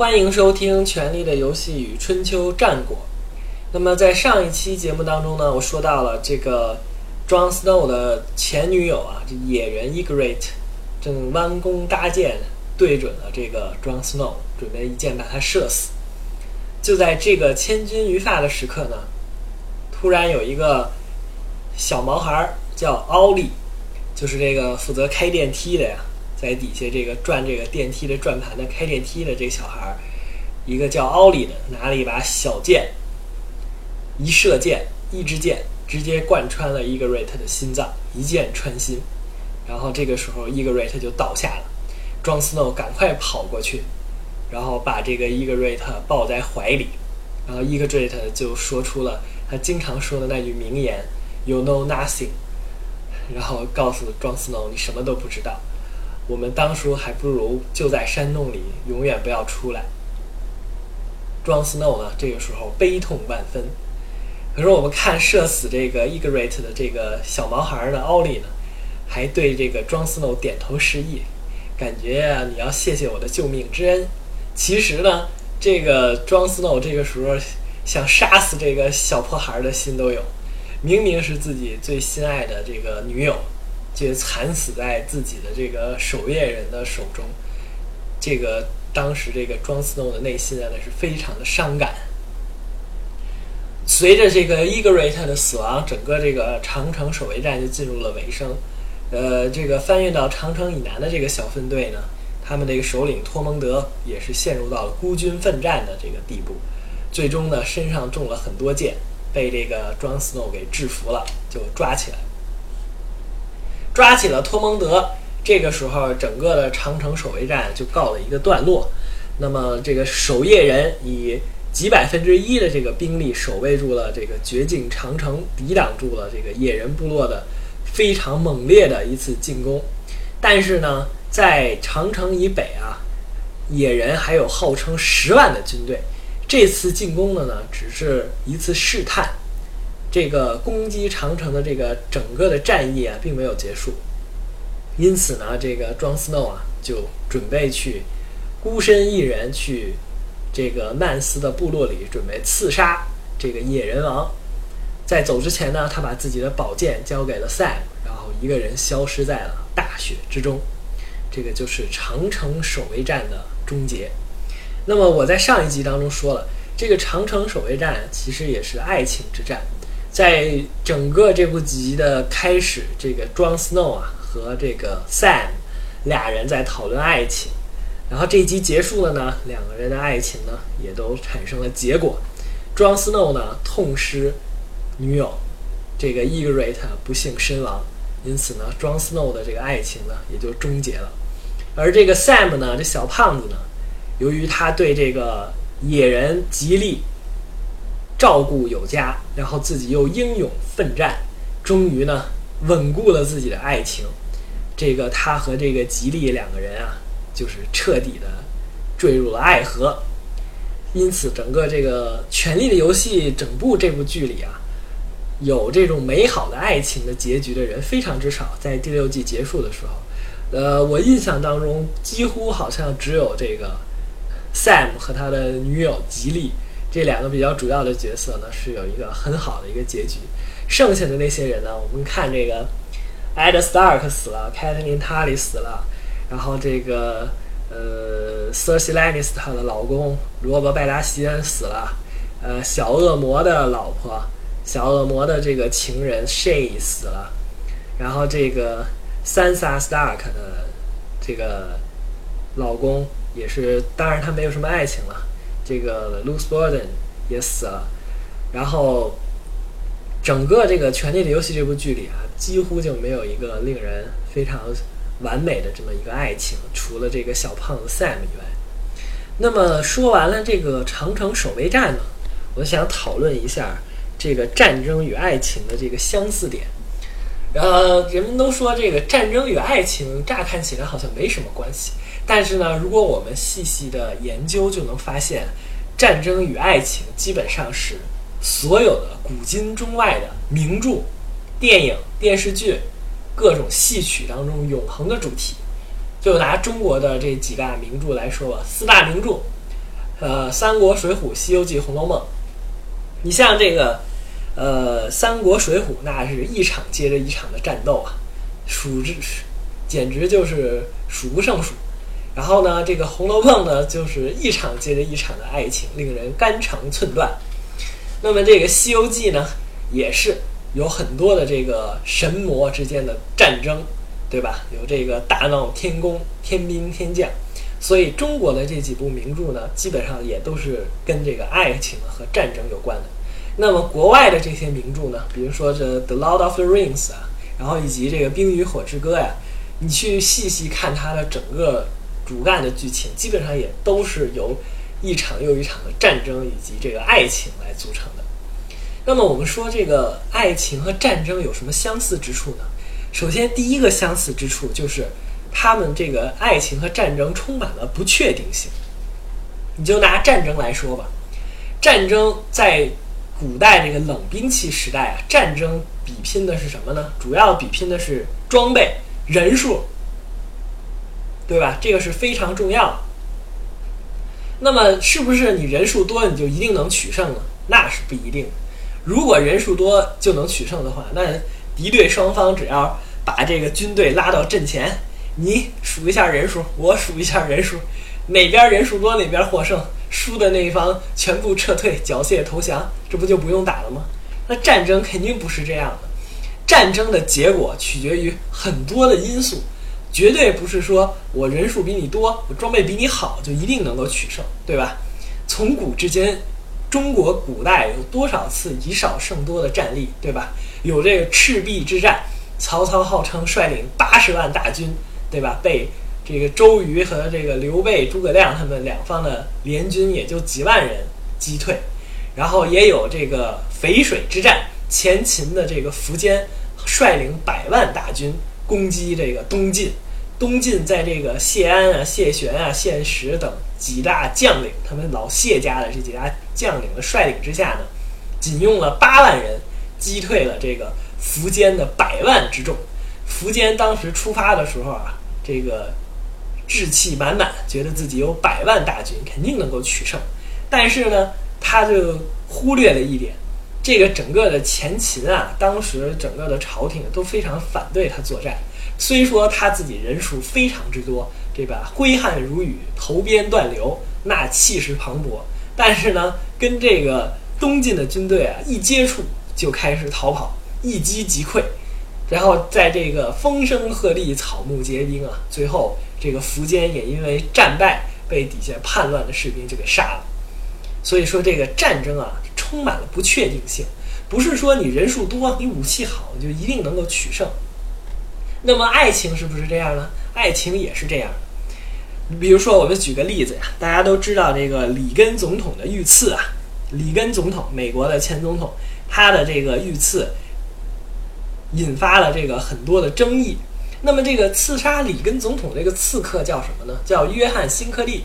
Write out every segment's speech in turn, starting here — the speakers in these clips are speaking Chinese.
欢迎收听《权力的游戏与春秋战国》。那么在上一期节目当中呢，我说到了这个 Jon Snow 的前女友啊，这野人 Ygritte 正弯弓搭箭，对准了这个 Jon Snow，准备一箭把他射死。就在这个千钧一发的时刻呢，突然有一个小毛孩儿叫奥利，就是这个负责开电梯的呀。在底下这个转这个电梯的转盘的开电梯的这个小孩儿，一个叫奥利的拿了一把小剑，一射箭，一支箭直接贯穿了伊格瑞特的心脏，一箭穿心。然后这个时候伊格瑞特就倒下了，庄斯诺赶快跑过去，然后把这个伊格瑞特抱在怀里，然后伊格瑞特就说出了他经常说的那句名言：“You know nothing。”然后告诉庄斯诺：“你什么都不知道。”我们当初还不如就在山洞里，永远不要出来。庄斯诺呢，这个时候悲痛万分。可是我们看射死这个 Ygritte 的这个小毛孩的，奥利呢，还对这个庄斯诺点头示意，感觉啊，你要谢谢我的救命之恩。其实呢，这个庄斯诺这个时候想杀死这个小破孩的心都有，明明是自己最心爱的这个女友。就惨死在自己的这个守夜人的手中，这个当时这个庄斯诺的内心啊，那是非常的伤感。随着这个伊格瑞特的死亡，整个这个长城守卫战就进入了尾声。呃，这个翻越到长城以南的这个小分队呢，他们这个首领托蒙德也是陷入到了孤军奋战的这个地步，最终呢身上中了很多箭，被这个庄斯诺给制服了，就抓起来。抓起了托蒙德，这个时候整个的长城守卫战就告了一个段落。那么这个守夜人以几百分之一的这个兵力守卫住了这个绝境长城，抵挡住了这个野人部落的非常猛烈的一次进攻。但是呢，在长城以北啊，野人还有号称十万的军队。这次进攻的呢，只是一次试探。这个攻击长城的这个整个的战役啊，并没有结束，因此呢，这个庄斯诺啊，就准备去孤身一人去这个曼斯的部落里，准备刺杀这个野人王。在走之前呢，他把自己的宝剑交给了 Sam，然后一个人消失在了大雪之中。这个就是长城守卫战的终结。那么我在上一集当中说了，这个长城守卫战其实也是爱情之战。在整个这部集的开始，这个 Jon Snow 啊和这个 Sam 俩人在讨论爱情，然后这一集结束了呢，两个人的爱情呢也都产生了结果。Jon Snow 呢痛失女友，这个 Ygritte 不幸身亡，因此呢，Jon Snow 的这个爱情呢也就终结了。而这个 Sam 呢，这小胖子呢，由于他对这个野人吉利。照顾有加，然后自己又英勇奋战，终于呢稳固了自己的爱情。这个他和这个吉利两个人啊，就是彻底的坠入了爱河。因此，整个这个《权力的游戏》整部这部剧里啊，有这种美好的爱情的结局的人非常之少。在第六季结束的时候，呃，我印象当中几乎好像只有这个 Sam 和他的女友吉利。这两个比较主要的角色呢，是有一个很好的一个结局。剩下的那些人呢，我们看这个，Ed Stark 死了 c a t h e r i n e Tully 死了，然后这个呃，Cersei Lannister 的老公罗伯·拜达西恩死了，呃，小恶魔的老婆，小恶魔的这个情人 Shay 死了，然后这个 Sansa Stark 的这个老公也是，当然他没有什么爱情了。这个 Luke Borden 也死了，然后整个这个《权力的游戏》这部剧里啊，几乎就没有一个令人非常完美的这么一个爱情，除了这个小胖子 Sam 以外。那么说完了这个长城守卫战呢，我想讨论一下这个战争与爱情的这个相似点。呃，人们都说这个战争与爱情乍看起来好像没什么关系。但是呢，如果我们细细的研究，就能发现，战争与爱情基本上是所有的古今中外的名著、电影、电视剧、各种戏曲当中永恒的主题。就拿中国的这几大名著来说吧，四大名著，呃，《三国》《水浒》《西游记》《红楼梦》，你像这个，呃，《三国》《水浒》，那是一场接着一场的战斗啊，数之，简直就是数不胜数。然后呢，这个《红楼梦》呢，就是一场接着一场的爱情，令人肝肠寸断。那么这个《西游记》呢，也是有很多的这个神魔之间的战争，对吧？有这个大闹天宫、天兵天将。所以中国的这几部名著呢，基本上也都是跟这个爱情和战争有关的。那么国外的这些名著呢，比如说这《The Lord of the Rings》啊，然后以及这个《冰与火之歌》呀，你去细细看它的整个主干的剧情，基本上也都是由一场又一场的战争以及这个爱情来组成的。那么我们说这个爱情和战争有什么相似之处呢？首先第一个相似之处就是。他们这个爱情和战争充满了不确定性。你就拿战争来说吧，战争在古代这个冷兵器时代啊，战争比拼的是什么呢？主要比拼的是装备、人数，对吧？这个是非常重要的。那么，是不是你人数多你就一定能取胜呢？那是不一定。如果人数多就能取胜的话，那敌对双方只要把这个军队拉到阵前。你数一下人数，我数一下人数，哪边人数多哪边获胜，输的那一方全部撤退缴械投降，这不就不用打了吗？那战争肯定不是这样的，战争的结果取决于很多的因素，绝对不是说我人数比你多，我装备比你好就一定能够取胜，对吧？从古至今，中国古代有多少次以少胜多的战例，对吧？有这个赤壁之战，曹操号称率领八十万大军。对吧？被这个周瑜和这个刘备、诸葛亮他们两方的联军也就几万人击退，然后也有这个淝水之战，前秦的这个苻坚率领百万大军攻击这个东晋，东晋在这个谢安啊、谢玄啊、谢石等几大将领，他们老谢家的这几大将领的率领之下呢，仅用了八万人击退了这个苻坚的百万之众。苻坚当时出发的时候啊。这个志气满满，觉得自己有百万大军，肯定能够取胜。但是呢，他就忽略了一点，这个整个的前秦啊，当时整个的朝廷都非常反对他作战。虽说他自己人数非常之多，对吧？挥汗如雨，头鞭断流，那气势磅礴。但是呢，跟这个东晋的军队啊一接触，就开始逃跑，一击即溃。然后在这个风声鹤唳、草木皆兵啊，最后这个苻坚也因为战败，被底下叛乱的士兵就给杀了。所以说这个战争啊，充满了不确定性，不是说你人数多、你武器好你就一定能够取胜。那么爱情是不是这样呢？爱情也是这样。比如说，我们举个例子呀，大家都知道这个里根总统的遇刺啊，里根总统，美国的前总统，他的这个遇刺。引发了这个很多的争议。那么，这个刺杀里根总统这个刺客叫什么呢？叫约翰·辛克利。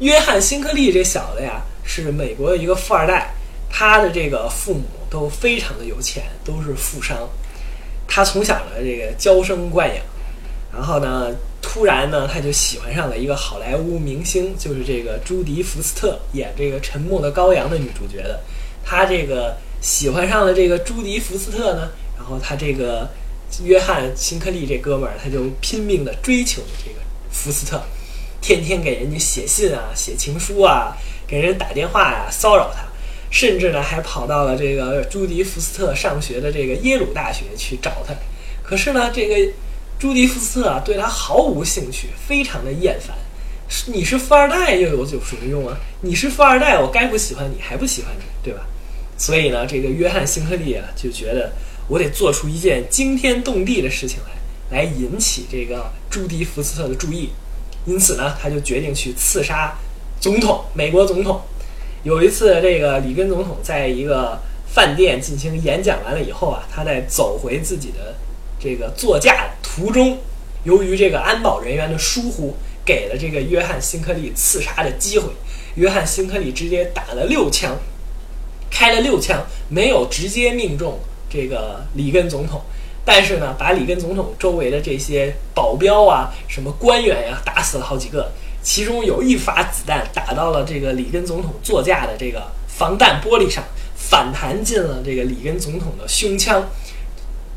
约翰·辛克利这小子呀，是美国的一个富二代，他的这个父母都非常的有钱，都是富商。他从小呢，这个娇生惯养，然后呢，突然呢，他就喜欢上了一个好莱坞明星，就是这个朱迪·福斯特演这个《沉默的羔羊》的女主角的。他这个喜欢上了这个朱迪·福斯特呢。然后他这个约翰·辛克利这哥们儿，他就拼命的追求这个福斯特，天天给人家写信啊、写情书啊、给人打电话呀，骚扰他，甚至呢还跑到了这个朱迪·福斯特上学的这个耶鲁大学去找他。可是呢，这个朱迪·福斯特啊对他毫无兴趣，非常的厌烦。你是富二代又有有什么用啊？你是富二代，我该不喜欢你还不喜欢你，对吧？所以呢，这个约翰·辛克利啊就觉得。我得做出一件惊天动地的事情来，来引起这个朱迪福斯特的注意。因此呢，他就决定去刺杀总统，美国总统。有一次，这个里根总统在一个饭店进行演讲完了以后啊，他在走回自己的这个座驾途中，由于这个安保人员的疏忽，给了这个约翰辛克利刺杀的机会。约翰辛克利直接打了六枪，开了六枪，没有直接命中。这个里根总统，但是呢，把里根总统周围的这些保镖啊、什么官员呀打死了好几个，其中有一发子弹打到了这个里根总统座驾的这个防弹玻璃上，反弹进了这个里根总统的胸腔。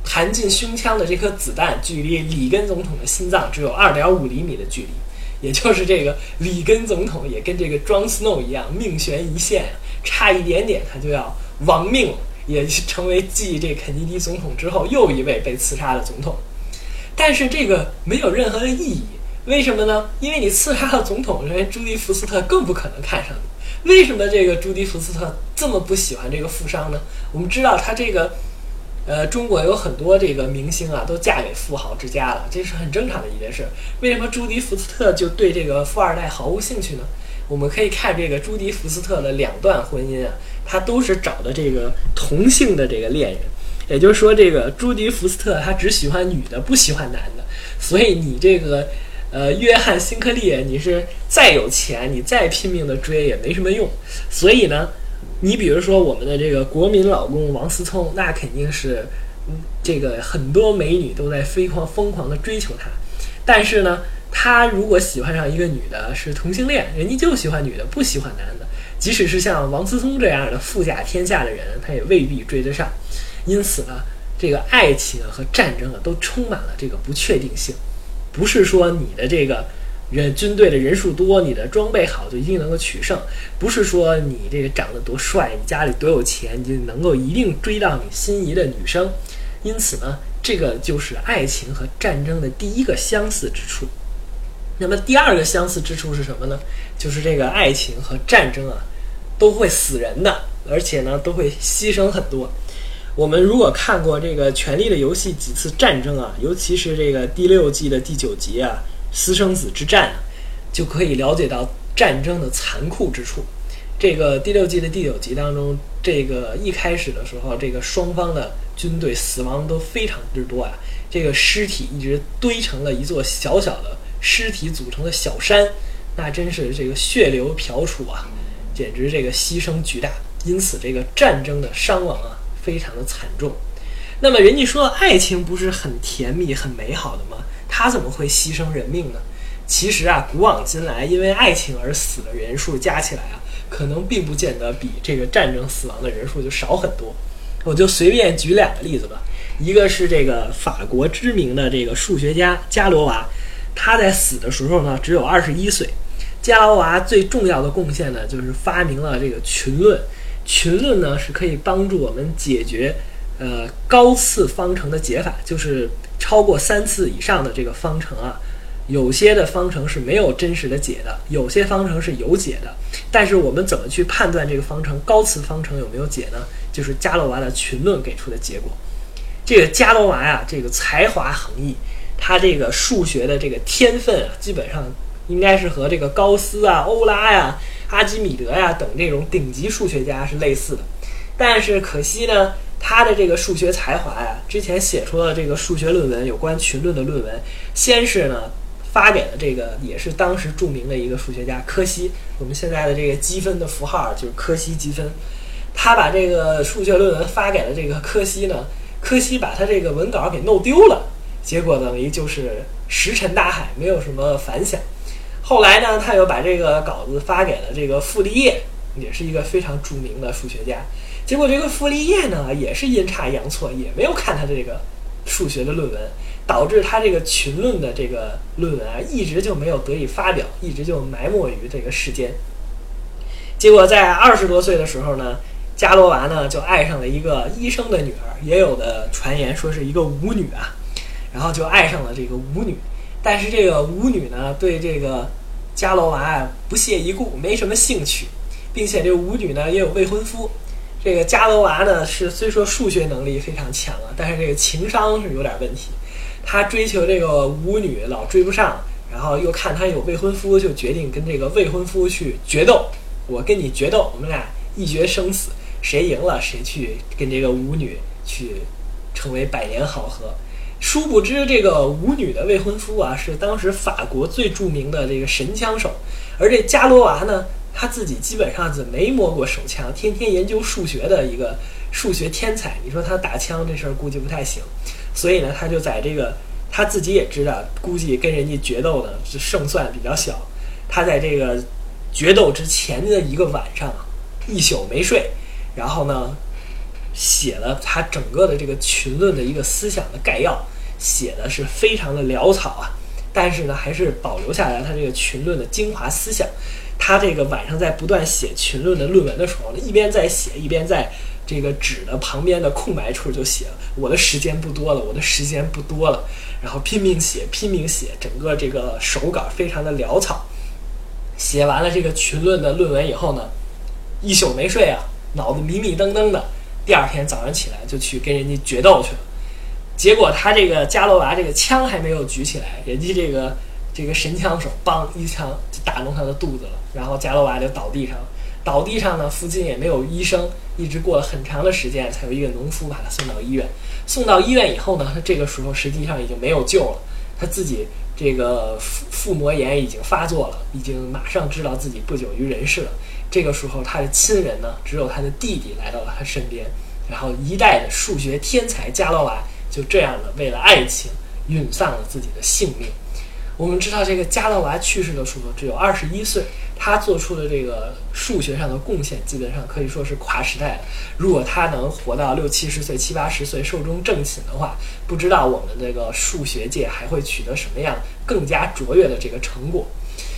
弹进胸腔的这颗子弹，距离里根总统的心脏只有二点五厘米的距离，也就是这个里根总统也跟这个 John Snow 一样命悬一线，差一点点他就要亡命，也成为继这肯尼迪总统之后又一位被刺杀的总统。但是这个没有任何的意义，为什么呢？因为你刺杀了总统，人朱迪福斯特更不可能看上你。为什么这个朱迪福斯特这么不喜欢这个富商呢？我们知道他这个。呃，中国有很多这个明星啊，都嫁给富豪之家了，这是很正常的一件事。为什么朱迪福斯特就对这个富二代毫无兴趣呢？我们可以看这个朱迪福斯特的两段婚姻啊，他都是找的这个同性的这个恋人，也就是说，这个朱迪福斯特他只喜欢女的，不喜欢男的。所以你这个呃，约翰辛克利，你是再有钱，你再拼命的追也没什么用。所以呢。你比如说我们的这个国民老公王思聪，那肯定是，这个很多美女都在疯狂疯狂的追求他，但是呢，他如果喜欢上一个女的，是同性恋，人家就喜欢女的，不喜欢男的。即使是像王思聪这样的富甲天下的人，他也未必追得上。因此呢，这个爱情和战争啊，都充满了这个不确定性，不是说你的这个。人军队的人数多，你的装备好就一定能够取胜，不是说你这个长得多帅，你家里多有钱，你就能够一定追到你心仪的女生。因此呢，这个就是爱情和战争的第一个相似之处。那么第二个相似之处是什么呢？就是这个爱情和战争啊，都会死人的，而且呢都会牺牲很多。我们如果看过这个《权力的游戏》几次战争啊，尤其是这个第六季的第九集啊。私生子之战，就可以了解到战争的残酷之处。这个第六季的第九集当中，这个一开始的时候，这个双方的军队死亡都非常之多啊，这个尸体一直堆成了一座小小的尸体组成的小山，那真是这个血流瓢杵啊，简直这个牺牲巨大。因此，这个战争的伤亡啊，非常的惨重。那么，人家说爱情不是很甜蜜、很美好的吗？他怎么会牺牲人命呢？其实啊，古往今来，因为爱情而死的人数加起来啊，可能并不见得比这个战争死亡的人数就少很多。我就随便举两个例子吧。一个是这个法国知名的这个数学家伽罗娃，他在死的时候呢只有二十一岁。伽罗娃最重要的贡献呢，就是发明了这个群论。群论呢是可以帮助我们解决呃高次方程的解法，就是。超过三次以上的这个方程啊，有些的方程是没有真实的解的，有些方程是有解的。但是我们怎么去判断这个方程高次方程有没有解呢？就是伽罗娃的群论给出的结果。这个伽罗娃呀，这个才华横溢，他这个数学的这个天分啊，基本上应该是和这个高斯啊、欧拉呀、阿基米德呀等这种顶级数学家是类似的。但是可惜呢。他的这个数学才华呀，之前写出了这个数学论文，有关群论的论文，先是呢发给了这个也是当时著名的一个数学家柯西，我们现在的这个积分的符号就是柯西积分。他把这个数学论文发给了这个柯西呢，柯西把他这个文稿给弄丢了，结果等于就是石沉大海，没有什么反响。后来呢，他又把这个稿子发给了这个傅立叶，也是一个非常著名的数学家。结果这个傅立叶呢，也是阴差阳错，也没有看他这个数学的论文，导致他这个群论的这个论文啊，一直就没有得以发表，一直就埋没于这个世间。结果在二十多岁的时候呢，伽罗娃呢就爱上了一个医生的女儿，也有的传言说是一个舞女啊，然后就爱上了这个舞女。但是这个舞女呢，对这个伽罗娃啊不屑一顾，没什么兴趣，并且这舞女呢也有未婚夫。这个伽罗娃呢，是虽说数学能力非常强啊，但是这个情商是有点问题。他追求这个舞女老追不上，然后又看他有未婚夫，就决定跟这个未婚夫去决斗。我跟你决斗，我们俩一决生死，谁赢了谁去跟这个舞女去成为百年好合。殊不知，这个舞女的未婚夫啊，是当时法国最著名的这个神枪手，而这伽罗娃呢。他自己基本上是没摸过手枪，天天研究数学的一个数学天才。你说他打枪这事儿估计不太行，所以呢，他就在这个他自己也知道，估计跟人家决斗呢，胜算比较小。他在这个决斗之前的一个晚上，一宿没睡，然后呢，写了他整个的这个群论的一个思想的概要，写的是非常的潦草啊，但是呢，还是保留下来他这个群论的精华思想。他这个晚上在不断写群论的论文的时候呢，一边在写，一边在这个纸的旁边的空白处就写：“我的时间不多了，我的时间不多了。”然后拼命写，拼命写，整个这个手稿非常的潦草。写完了这个群论的论文以后呢，一宿没睡啊，脑子迷迷瞪瞪的。第二天早上起来就去跟人家决斗去了。结果他这个伽罗娃这个枪还没有举起来，人家这个这个神枪手梆一枪就打中他的肚子了，然后伽罗娃就倒地上了。倒地上呢，附近也没有医生，一直过了很长的时间，才有一个农夫把他送到医院。送到医院以后呢，他这个时候实际上已经没有救了，他自己这个腹腹膜炎已经发作了，已经马上知道自己不久于人世了。这个时候，他的亲人呢，只有他的弟弟来到了他身边，然后一代的数学天才伽罗娃就这样的为了爱情殒丧了自己的性命。我们知道，这个伽罗娃去世的时候只有二十一岁，他做出的这个数学上的贡献基本上可以说是跨时代的。如果他能活到六七十岁、七八十岁寿终正寝的话，不知道我们这个数学界还会取得什么样更加卓越的这个成果。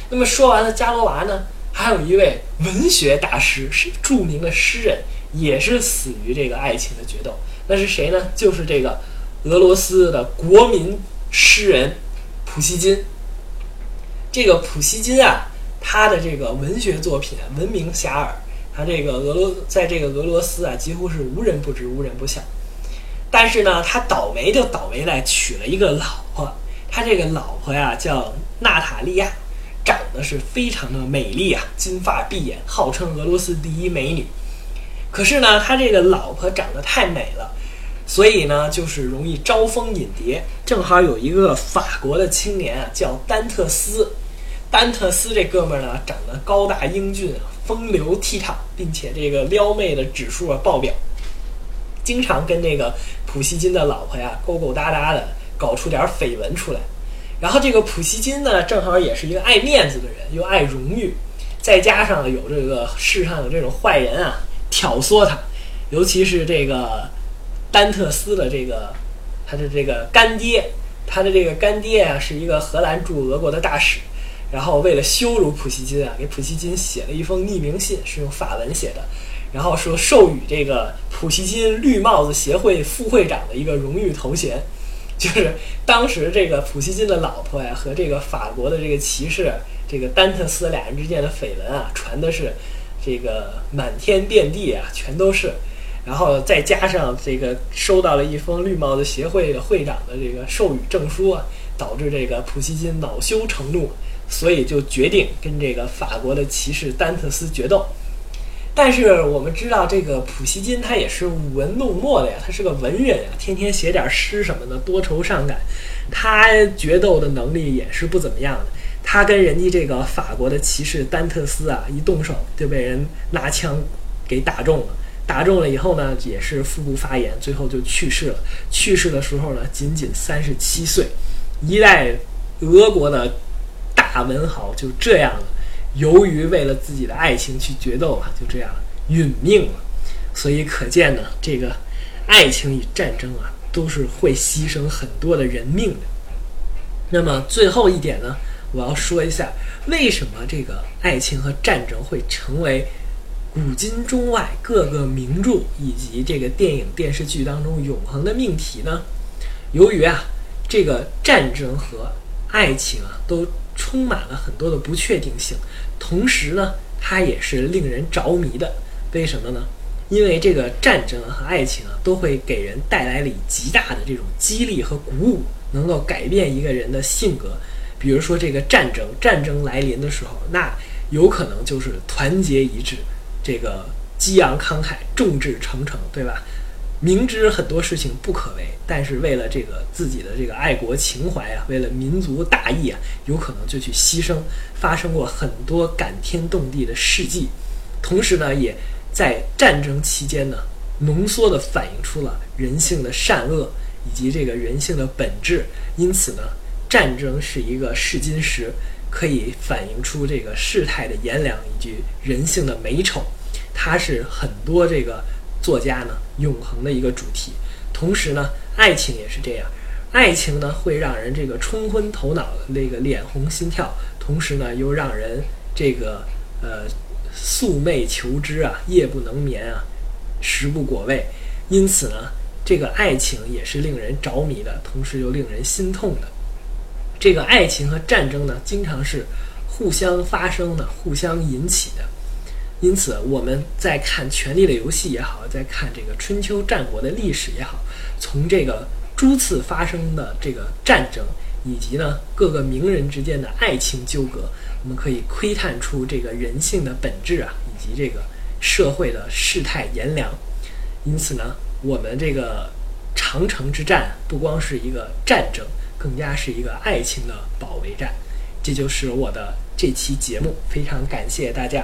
那么说完了伽罗娃呢，还有一位文学大师，是著名的诗人，也是死于这个爱情的决斗。那是谁呢？就是这个俄罗斯的国民诗人。普希金，这个普希金啊，他的这个文学作品闻名遐迩，他这个俄罗在这个俄罗斯啊，几乎是无人不知、无人不晓。但是呢，他倒霉就倒霉在娶了一个老婆，他这个老婆呀叫娜塔莉亚，长得是非常的美丽啊，金发碧眼，号称俄罗斯第一美女。可是呢，他这个老婆长得太美了。所以呢，就是容易招蜂引蝶。正好有一个法国的青年啊，叫丹特斯。丹特斯这哥们儿呢，长得高大英俊，风流倜傥，并且这个撩妹的指数啊爆表，经常跟这个普希金的老婆呀勾勾搭搭的，搞出点绯闻出来。然后这个普希金呢，正好也是一个爱面子的人，又爱荣誉，再加上有这个世上有这种坏人啊挑唆他，尤其是这个。丹特斯的这个，他的这个干爹，他的这个干爹啊，是一个荷兰驻俄国的大使。然后为了羞辱普希金啊，给普希金写了一封匿名信，是用法文写的。然后说授予这个普希金绿帽子协会副会长的一个荣誉头衔。就是当时这个普希金的老婆呀，和这个法国的这个骑士这个丹特斯俩人之间的绯闻啊，传的是这个满天遍地啊，全都是。然后再加上这个收到了一封绿帽子协会的会长的这个授予证书啊，导致这个普希金恼羞成怒，所以就决定跟这个法国的骑士丹特斯决斗。但是我们知道，这个普希金他也是舞文弄墨的呀，他是个文人呀，天天写点诗什么的，多愁善感。他决斗的能力也是不怎么样的。他跟人家这个法国的骑士丹特斯啊，一动手就被人拿枪给打中了。打中了以后呢，也是腹部发炎，最后就去世了。去世的时候呢，仅仅三十七岁。一代俄国的大文豪就这样了，由于为了自己的爱情去决斗啊，就这样殒命了。所以可见呢，这个爱情与战争啊，都是会牺牲很多的人命的。那么最后一点呢，我要说一下，为什么这个爱情和战争会成为。古今中外各个名著以及这个电影电视剧当中永恒的命题呢？由于啊，这个战争和爱情啊都充满了很多的不确定性，同时呢，它也是令人着迷的。为什么呢？因为这个战争和爱情啊都会给人带来了极大的这种激励和鼓舞，能够改变一个人的性格。比如说这个战争，战争来临的时候，那有可能就是团结一致。这个激昂慷慨、众志成城，对吧？明知很多事情不可为，但是为了这个自己的这个爱国情怀啊，为了民族大义啊，有可能就去牺牲。发生过很多感天动地的事迹，同时呢，也在战争期间呢，浓缩的反映出了人性的善恶以及这个人性的本质。因此呢，战争是一个试金石，可以反映出这个世态的炎凉以及人性的美丑，它是很多这个作家呢永恒的一个主题。同时呢，爱情也是这样，爱情呢会让人这个冲昏头脑那个脸红心跳，同时呢又让人这个呃宿寐求知啊，夜不能眠啊，食不果味。因此呢，这个爱情也是令人着迷的，同时又令人心痛的。这个爱情和战争呢，经常是互相发生的、互相引起的。因此，我们在看《权力的游戏》也好，在看这个春秋战国的历史也好，从这个诸次发生的这个战争，以及呢各个名人之间的爱情纠葛，我们可以窥探出这个人性的本质啊，以及这个社会的世态炎凉。因此呢，我们这个长城之战不光是一个战争。更加是一个爱情的保卫战，这就是我的这期节目，非常感谢大家。